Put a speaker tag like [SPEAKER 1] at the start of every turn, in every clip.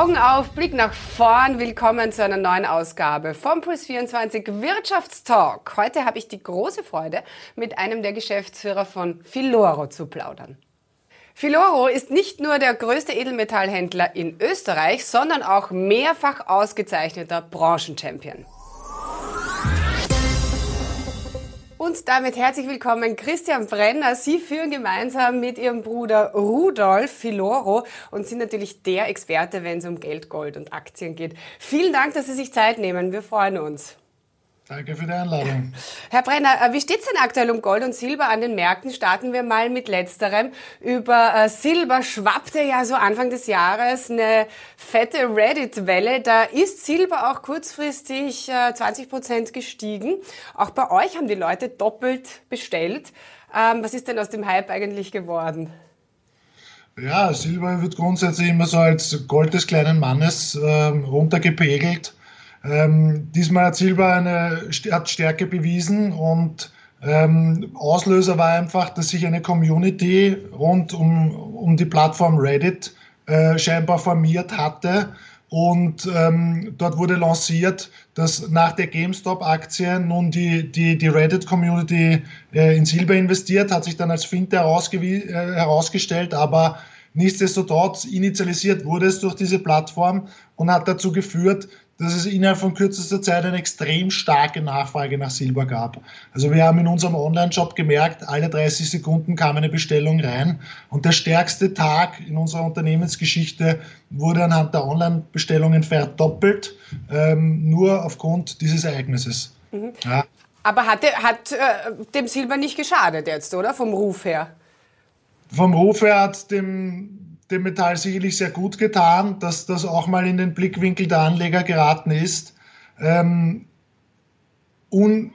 [SPEAKER 1] Augen auf, Blick nach vorn. Willkommen zu einer neuen Ausgabe vom Puls 24 Wirtschaftstalk. Heute habe ich die große Freude, mit einem der Geschäftsführer von Filoro zu plaudern. Filoro ist nicht nur der größte Edelmetallhändler in Österreich, sondern auch mehrfach ausgezeichneter Branchenchampion. Und damit herzlich willkommen Christian Brenner. Sie führen gemeinsam mit Ihrem Bruder Rudolf Filoro und sind natürlich der Experte, wenn es um Geld, Gold und Aktien geht. Vielen Dank, dass Sie sich Zeit nehmen. Wir freuen uns.
[SPEAKER 2] Danke für die Einladung.
[SPEAKER 1] Herr Brenner, äh, wie steht es denn aktuell um Gold und Silber an den Märkten? Starten wir mal mit letzterem. Über äh, Silber schwappte ja so Anfang des Jahres eine fette Reddit-Welle. Da ist Silber auch kurzfristig 20 äh, Prozent gestiegen. Auch bei euch haben die Leute doppelt bestellt. Ähm, was ist denn aus dem Hype eigentlich geworden?
[SPEAKER 2] Ja, Silber wird grundsätzlich immer so als Gold des kleinen Mannes ähm, runtergepegelt ähm, diesmal hat Silber eine, hat Stärke bewiesen und ähm, Auslöser war einfach, dass sich eine Community rund um, um die Plattform Reddit äh, scheinbar formiert hatte. Und ähm, dort wurde lanciert, dass nach der GameStop-Aktie nun die, die, die Reddit-Community äh, in Silber investiert, hat sich dann als Finte äh, herausgestellt, aber nichtsdestotrotz initialisiert wurde es durch diese Plattform und hat dazu geführt, dass es innerhalb von kürzester Zeit eine extrem starke Nachfrage nach Silber gab. Also wir haben in unserem Online-Shop gemerkt, alle 30 Sekunden kam eine Bestellung rein und der stärkste Tag in unserer Unternehmensgeschichte wurde anhand der Online-Bestellungen verdoppelt, ähm, nur aufgrund dieses Ereignisses.
[SPEAKER 1] Mhm. Ja. Aber hat, hat äh, dem Silber nicht geschadet jetzt, oder? Vom Ruf her?
[SPEAKER 2] Vom Ruf her hat dem dem Metall sicherlich sehr gut getan, dass das auch mal in den Blickwinkel der Anleger geraten ist. Ähm, un,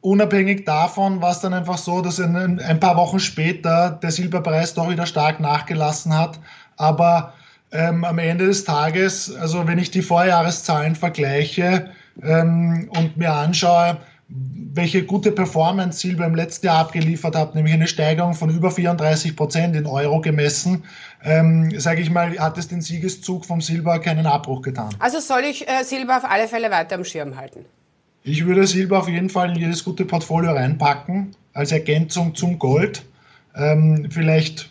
[SPEAKER 2] unabhängig davon war es dann einfach so, dass ein, ein, paar Wochen später der Silberpreis doch wieder stark nachgelassen hat. Aber ähm, am Ende des Tages, also wenn ich die Vorjahreszahlen vergleiche ähm, und mir anschaue, welche gute Performance Silber im letzten Jahr abgeliefert hat, nämlich eine Steigerung von über 34 Prozent in Euro gemessen, ähm, sage ich mal, hat es den Siegeszug vom Silber keinen Abbruch getan.
[SPEAKER 1] Also soll ich äh, Silber auf alle Fälle weiter am Schirm halten?
[SPEAKER 2] Ich würde Silber auf jeden Fall in jedes gute Portfolio reinpacken, als Ergänzung zum Gold. Ähm, vielleicht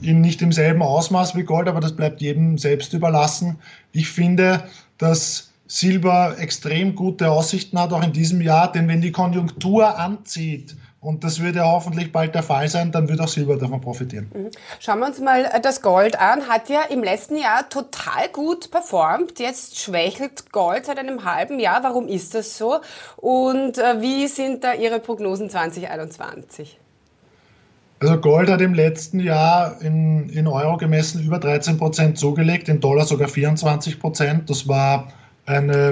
[SPEAKER 2] in nicht im selben Ausmaß wie Gold, aber das bleibt jedem selbst überlassen. Ich finde, dass Silber extrem gute Aussichten hat, auch in diesem Jahr, denn wenn die Konjunktur anzieht, und das wird ja hoffentlich bald der Fall sein, dann wird auch Silber davon profitieren. Mhm.
[SPEAKER 1] Schauen wir uns mal das Gold an. Hat ja im letzten Jahr total gut performt. Jetzt schwächelt Gold seit einem halben Jahr. Warum ist das so? Und äh, wie sind da Ihre Prognosen 2021?
[SPEAKER 2] Also Gold hat im letzten Jahr in, in Euro gemessen über 13 Prozent zugelegt, in Dollar sogar 24 Prozent. Das war eine,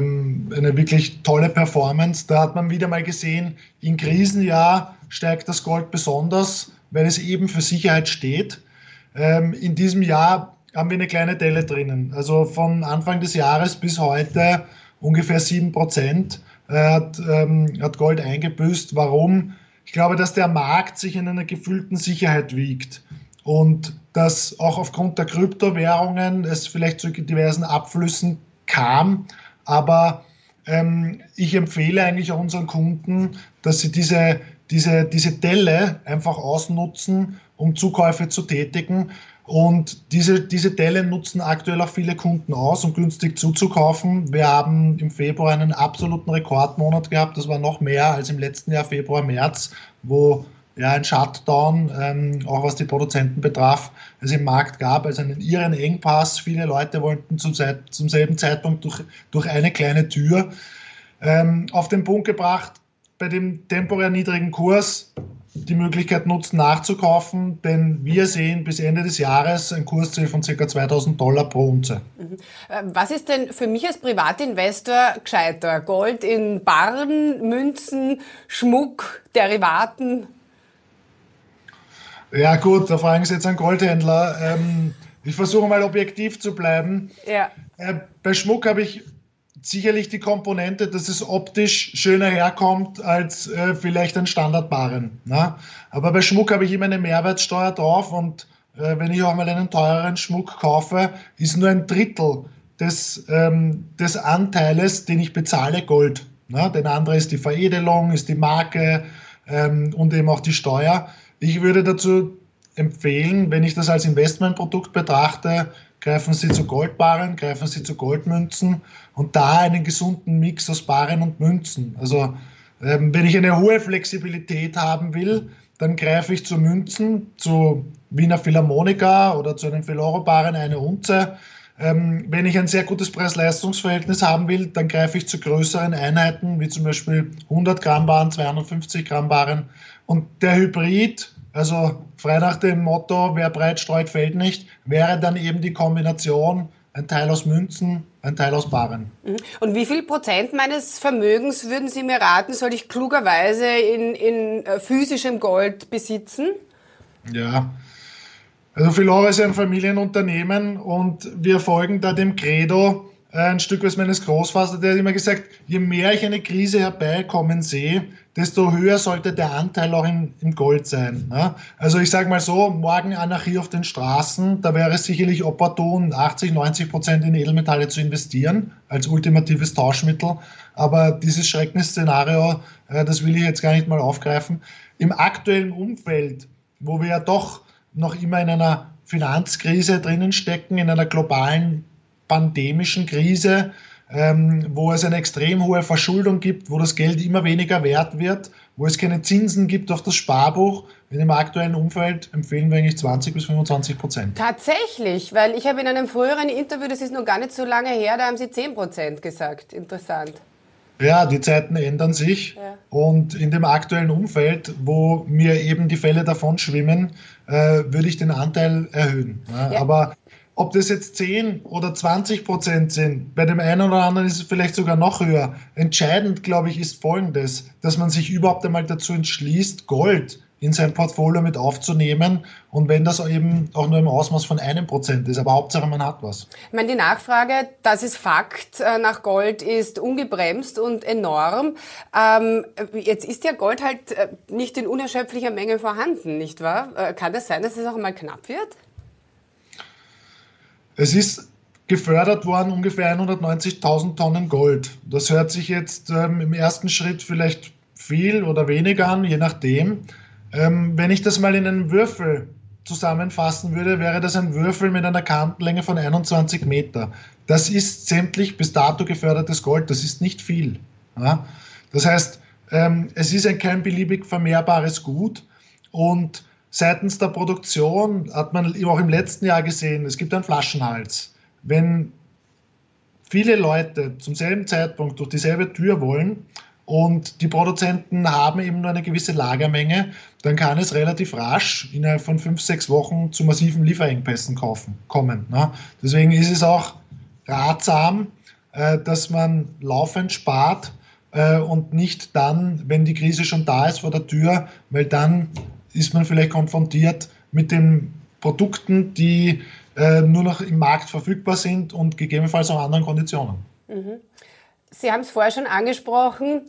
[SPEAKER 2] eine wirklich tolle Performance. Da hat man wieder mal gesehen, im Krisenjahr steigt das Gold besonders, weil es eben für Sicherheit steht. Ähm, in diesem Jahr haben wir eine kleine Delle drinnen. Also von Anfang des Jahres bis heute ungefähr 7% äh, hat, ähm, hat Gold eingebüßt. Warum? Ich glaube, dass der Markt sich in einer gefühlten Sicherheit wiegt und dass auch aufgrund der Kryptowährungen es vielleicht zu diversen Abflüssen kam. Aber ähm, ich empfehle eigentlich auch unseren Kunden, dass sie diese, diese, diese Delle einfach ausnutzen, um Zukäufe zu tätigen. Und diese, diese Delle nutzen aktuell auch viele Kunden aus, um günstig zuzukaufen. Wir haben im Februar einen absoluten Rekordmonat gehabt. Das war noch mehr als im letzten Jahr, Februar, März, wo ja, ein Shutdown, ähm, auch was die Produzenten betraf, es im Markt gab, also einen irren Engpass. Viele Leute wollten zum, zum selben Zeitpunkt durch, durch eine kleine Tür. Ähm, auf den Punkt gebracht, bei dem temporär niedrigen Kurs die Möglichkeit nutzen, nachzukaufen, denn wir sehen bis Ende des Jahres ein Kursziel von ca. 2000 Dollar pro Unze. Mhm.
[SPEAKER 1] Äh, was ist denn für mich als Privatinvestor gescheiter? Gold in Barren, Münzen, Schmuck, Derivaten?
[SPEAKER 2] Ja gut, da fragen Sie jetzt einen Goldhändler. Ähm, ich versuche mal objektiv zu bleiben. Ja. Äh, bei Schmuck habe ich sicherlich die Komponente, dass es optisch schöner herkommt als äh, vielleicht ein Standardbarren. Ne? Aber bei Schmuck habe ich immer eine Mehrwertsteuer drauf und äh, wenn ich auch mal einen teureren Schmuck kaufe, ist nur ein Drittel des, ähm, des Anteiles, den ich bezahle, Gold. Ne? Den andere ist die Veredelung, ist die Marke ähm, und eben auch die Steuer. Ich würde dazu empfehlen, wenn ich das als Investmentprodukt betrachte, greifen Sie zu Goldbarren, greifen Sie zu Goldmünzen und da einen gesunden Mix aus Barren und Münzen. Also ähm, wenn ich eine hohe Flexibilität haben will, dann greife ich zu Münzen, zu Wiener Philharmonika oder zu einem Filoro-Barren eine Unze. Ähm, wenn ich ein sehr gutes Preis-Leistungs-Verhältnis haben will, dann greife ich zu größeren Einheiten, wie zum Beispiel 100 Gramm Baren, 250 Gramm Baren. Und der Hybrid, also frei nach dem Motto, wer breit streut, fällt nicht, wäre dann eben die Kombination ein Teil aus Münzen, ein Teil aus Baren.
[SPEAKER 1] Mhm. Und wie viel Prozent meines Vermögens würden Sie mir raten, soll ich klugerweise in, in äh, physischem Gold besitzen?
[SPEAKER 2] Ja, also Filora ist ein Familienunternehmen und wir folgen da dem Credo, äh, ein Stück weit meines Großvaters, der hat immer gesagt, je mehr ich eine Krise herbeikommen sehe, desto höher sollte der Anteil auch im, im Gold sein. Ne? Also ich sage mal so, morgen Anarchie auf den Straßen, da wäre es sicherlich opportun, 80, 90 Prozent in Edelmetalle zu investieren, als ultimatives Tauschmittel. Aber dieses Schreckensszenario, äh, das will ich jetzt gar nicht mal aufgreifen. Im aktuellen Umfeld, wo wir ja doch noch immer in einer Finanzkrise drinnen stecken, in einer globalen pandemischen Krise, ähm, wo es eine extrem hohe Verschuldung gibt, wo das Geld immer weniger wert wird, wo es keine Zinsen gibt auf das Sparbuch. In dem aktuellen Umfeld empfehlen wir eigentlich 20 bis 25 Prozent.
[SPEAKER 1] Tatsächlich, weil ich habe in einem früheren Interview, das ist noch gar nicht so lange her, da haben Sie 10 Prozent gesagt. Interessant.
[SPEAKER 2] Ja, die Zeiten ändern sich ja. und in dem aktuellen Umfeld, wo mir eben die Fälle davon schwimmen, äh, würde ich den Anteil erhöhen. Ja. Aber ob das jetzt 10 oder 20 Prozent sind, bei dem einen oder anderen ist es vielleicht sogar noch höher. Entscheidend, glaube ich, ist Folgendes, dass man sich überhaupt einmal dazu entschließt, Gold in sein Portfolio mit aufzunehmen und wenn das eben auch nur im Ausmaß von einem Prozent ist, aber Hauptsache man hat was.
[SPEAKER 1] Ich meine, die Nachfrage, das ist Fakt, äh, nach Gold ist ungebremst und enorm. Ähm, jetzt ist ja Gold halt äh, nicht in unerschöpflicher Menge vorhanden, nicht wahr? Äh, kann das sein, dass es auch mal knapp wird?
[SPEAKER 2] Es ist gefördert worden ungefähr 190.000 Tonnen Gold. Das hört sich jetzt ähm, im ersten Schritt vielleicht viel oder wenig an, je nachdem. Ähm, wenn ich das mal in einen Würfel zusammenfassen würde, wäre das ein Würfel mit einer Kantenlänge von 21 Meter. Das ist sämtlich bis dato gefördertes Gold, das ist nicht viel. Ja? Das heißt, ähm, es ist ein kein beliebig vermehrbares Gut und seitens der Produktion hat man auch im letzten Jahr gesehen, es gibt einen Flaschenhals. Wenn viele Leute zum selben Zeitpunkt durch dieselbe Tür wollen, und die Produzenten haben eben nur eine gewisse Lagermenge, dann kann es relativ rasch innerhalb von fünf, sechs Wochen zu massiven Lieferengpässen kaufen, kommen. Ne? Deswegen ist es auch ratsam, äh, dass man laufend spart äh, und nicht dann, wenn die Krise schon da ist vor der Tür, weil dann ist man vielleicht konfrontiert mit den Produkten, die äh, nur noch im Markt verfügbar sind und gegebenenfalls auch anderen Konditionen. Mhm.
[SPEAKER 1] Sie haben es vorher schon angesprochen.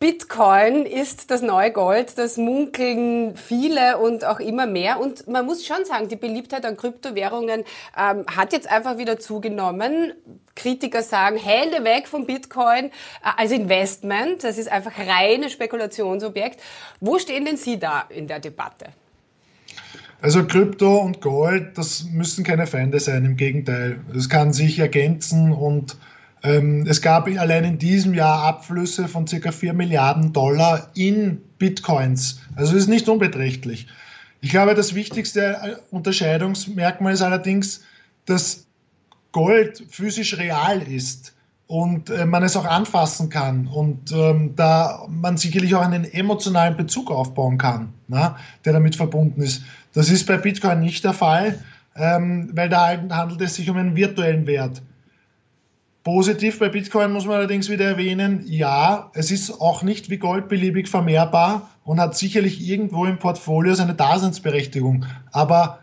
[SPEAKER 1] Bitcoin ist das neue Gold, das munkeln viele und auch immer mehr. Und man muss schon sagen, die Beliebtheit an Kryptowährungen ähm, hat jetzt einfach wieder zugenommen. Kritiker sagen, Hände weg vom Bitcoin äh, als Investment. Das ist einfach reine Spekulationsobjekt. Wo stehen denn Sie da in der Debatte?
[SPEAKER 2] Also Krypto und Gold, das müssen keine Feinde sein, im Gegenteil. Es kann sich ergänzen und es gab allein in diesem Jahr Abflüsse von ca. 4 Milliarden Dollar in Bitcoins. Also ist nicht unbeträchtlich. Ich glaube, das wichtigste äh, Unterscheidungsmerkmal ist allerdings, dass Gold physisch real ist und äh, man es auch anfassen kann und ähm, da man sicherlich auch einen emotionalen Bezug aufbauen kann, na, der damit verbunden ist. Das ist bei Bitcoin nicht der Fall, ähm, weil da handelt es sich um einen virtuellen Wert. Positiv bei Bitcoin muss man allerdings wieder erwähnen, ja, es ist auch nicht wie Gold beliebig vermehrbar und hat sicherlich irgendwo im Portfolio seine Daseinsberechtigung. Aber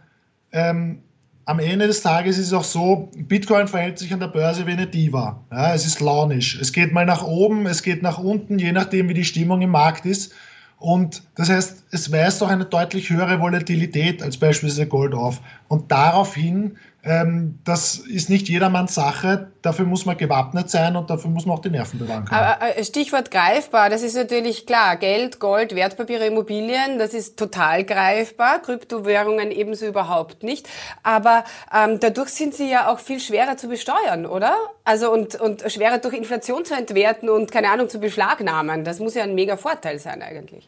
[SPEAKER 2] ähm, am Ende des Tages ist es auch so, Bitcoin verhält sich an der Börse wie eine Diva. Ja, es ist launisch. Es geht mal nach oben, es geht nach unten, je nachdem, wie die Stimmung im Markt ist. Und das heißt, es weist auch eine deutlich höhere Volatilität als beispielsweise Gold auf. Und daraufhin ähm, das ist nicht jedermanns Sache. Dafür muss man gewappnet sein und dafür muss man auch die Nerven bewahren können.
[SPEAKER 1] Aber Stichwort greifbar, das ist natürlich klar. Geld, Gold, Wertpapiere, Immobilien, das ist total greifbar. Kryptowährungen ebenso überhaupt nicht. Aber ähm, dadurch sind sie ja auch viel schwerer zu besteuern, oder? Also und, und schwerer durch Inflation zu entwerten und keine Ahnung zu beschlagnahmen. Das muss ja ein mega Vorteil sein eigentlich.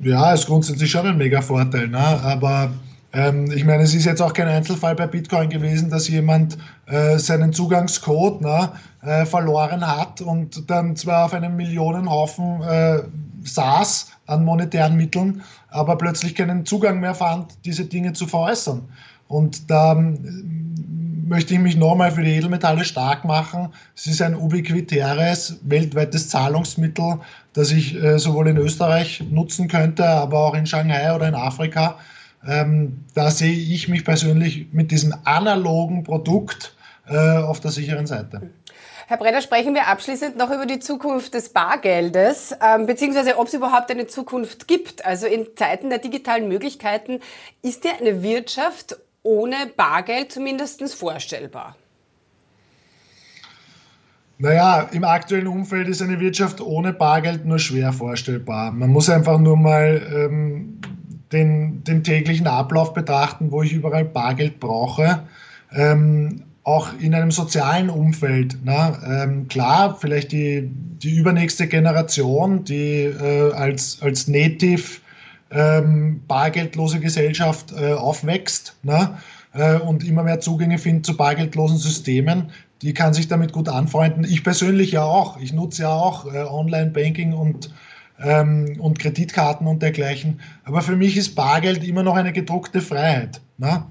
[SPEAKER 2] Ja, ist grundsätzlich schon ein mega Vorteil, ne? aber ähm, ich meine, es ist jetzt auch kein Einzelfall bei Bitcoin gewesen, dass jemand äh, seinen Zugangscode na, äh, verloren hat und dann zwar auf einem Millionenhaufen äh, saß an monetären Mitteln, aber plötzlich keinen Zugang mehr fand, diese Dinge zu veräußern. Und da ähm, möchte ich mich nochmal für die Edelmetalle stark machen. Es ist ein ubiquitäres, weltweites Zahlungsmittel, das ich äh, sowohl in Österreich nutzen könnte, aber auch in Shanghai oder in Afrika. Ähm, da sehe ich mich persönlich mit diesem analogen Produkt äh, auf der sicheren Seite.
[SPEAKER 1] Herr Brenner, sprechen wir abschließend noch über die Zukunft des Bargeldes, ähm, beziehungsweise ob es überhaupt eine Zukunft gibt. Also in Zeiten der digitalen Möglichkeiten ist ja eine Wirtschaft ohne Bargeld zumindest vorstellbar.
[SPEAKER 2] Naja, im aktuellen Umfeld ist eine Wirtschaft ohne Bargeld nur schwer vorstellbar. Man muss einfach nur mal ähm, den, den täglichen Ablauf betrachten, wo ich überall Bargeld brauche. Ähm, auch in einem sozialen Umfeld. Ne? Ähm, klar, vielleicht die, die übernächste Generation, die äh, als, als Native ähm, bargeldlose Gesellschaft äh, aufwächst ne? äh, und immer mehr Zugänge findet zu bargeldlosen Systemen, die kann sich damit gut anfreunden. Ich persönlich ja auch. Ich nutze ja auch äh, Online-Banking und ähm, und Kreditkarten und dergleichen. Aber für mich ist Bargeld immer noch eine gedruckte Freiheit. Ne?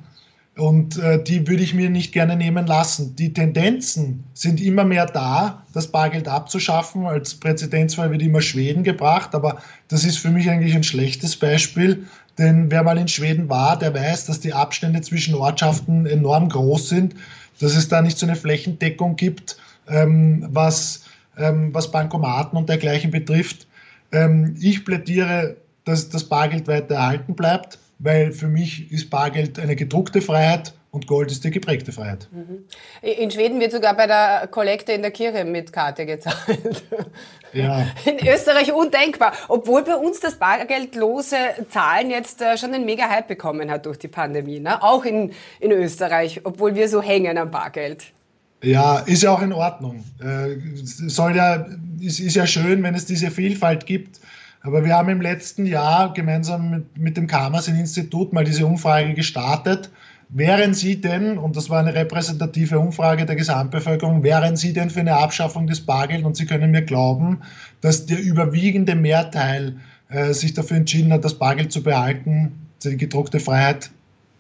[SPEAKER 2] Und äh, die würde ich mir nicht gerne nehmen lassen. Die Tendenzen sind immer mehr da, das Bargeld abzuschaffen. Als Präzedenzfall wird immer Schweden gebracht, aber das ist für mich eigentlich ein schlechtes Beispiel. Denn wer mal in Schweden war, der weiß, dass die Abstände zwischen Ortschaften enorm groß sind, dass es da nicht so eine Flächendeckung gibt, ähm, was, ähm, was Bankomaten und dergleichen betrifft. Ähm, ich plädiere, dass das Bargeld weiter erhalten bleibt, weil für mich ist Bargeld eine gedruckte Freiheit und Gold ist die geprägte Freiheit. Mhm.
[SPEAKER 1] In Schweden wird sogar bei der Kollekte in der Kirche mit Karte gezahlt. Ja. In Österreich undenkbar, obwohl bei uns das bargeldlose Zahlen jetzt äh, schon einen mega Hype bekommen hat durch die Pandemie. Ne? Auch in, in Österreich, obwohl wir so hängen am Bargeld.
[SPEAKER 2] Ja, ist ja auch in Ordnung. Äh, soll ja, ist, ist ja schön, wenn es diese Vielfalt gibt. Aber wir haben im letzten Jahr gemeinsam mit, mit dem Karmasin-Institut mal diese Umfrage gestartet. Wären Sie denn, und das war eine repräsentative Umfrage der Gesamtbevölkerung, wären Sie denn für eine Abschaffung des Bargeld? Und Sie können mir glauben, dass der überwiegende Mehrteil äh, sich dafür entschieden hat, das Bargeld zu behalten. Die gedruckte Freiheit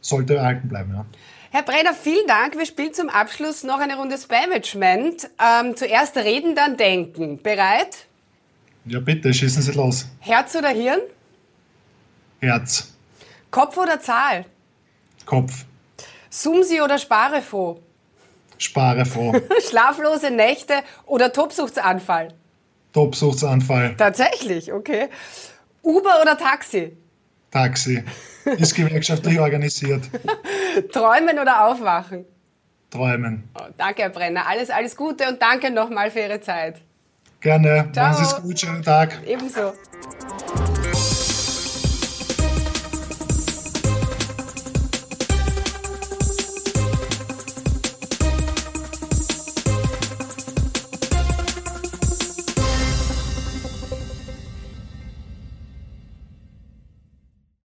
[SPEAKER 2] sollte erhalten bleiben. Ja.
[SPEAKER 1] Herr Brenner, vielen Dank. Wir spielen zum Abschluss noch eine Runde Spamagement. Ähm, zuerst reden, dann denken. Bereit?
[SPEAKER 2] Ja, bitte, schießen Sie los.
[SPEAKER 1] Herz oder Hirn?
[SPEAKER 2] Herz.
[SPEAKER 1] Kopf oder Zahl?
[SPEAKER 2] Kopf.
[SPEAKER 1] Sumsi oder Sparefo?
[SPEAKER 2] Sparefo.
[SPEAKER 1] Schlaflose Nächte oder Tobsuchtsanfall?
[SPEAKER 2] Tobsuchtsanfall.
[SPEAKER 1] Tatsächlich, okay. Uber oder Taxi?
[SPEAKER 2] Taxi. Ist gewerkschaftlich organisiert.
[SPEAKER 1] Träumen oder aufwachen?
[SPEAKER 2] Träumen.
[SPEAKER 1] Oh, danke, Herr Brenner. Alles, alles Gute und danke nochmal für Ihre Zeit.
[SPEAKER 2] Gerne. Ciao. Machen Sie es gut. Schönen Tag.
[SPEAKER 1] Ebenso.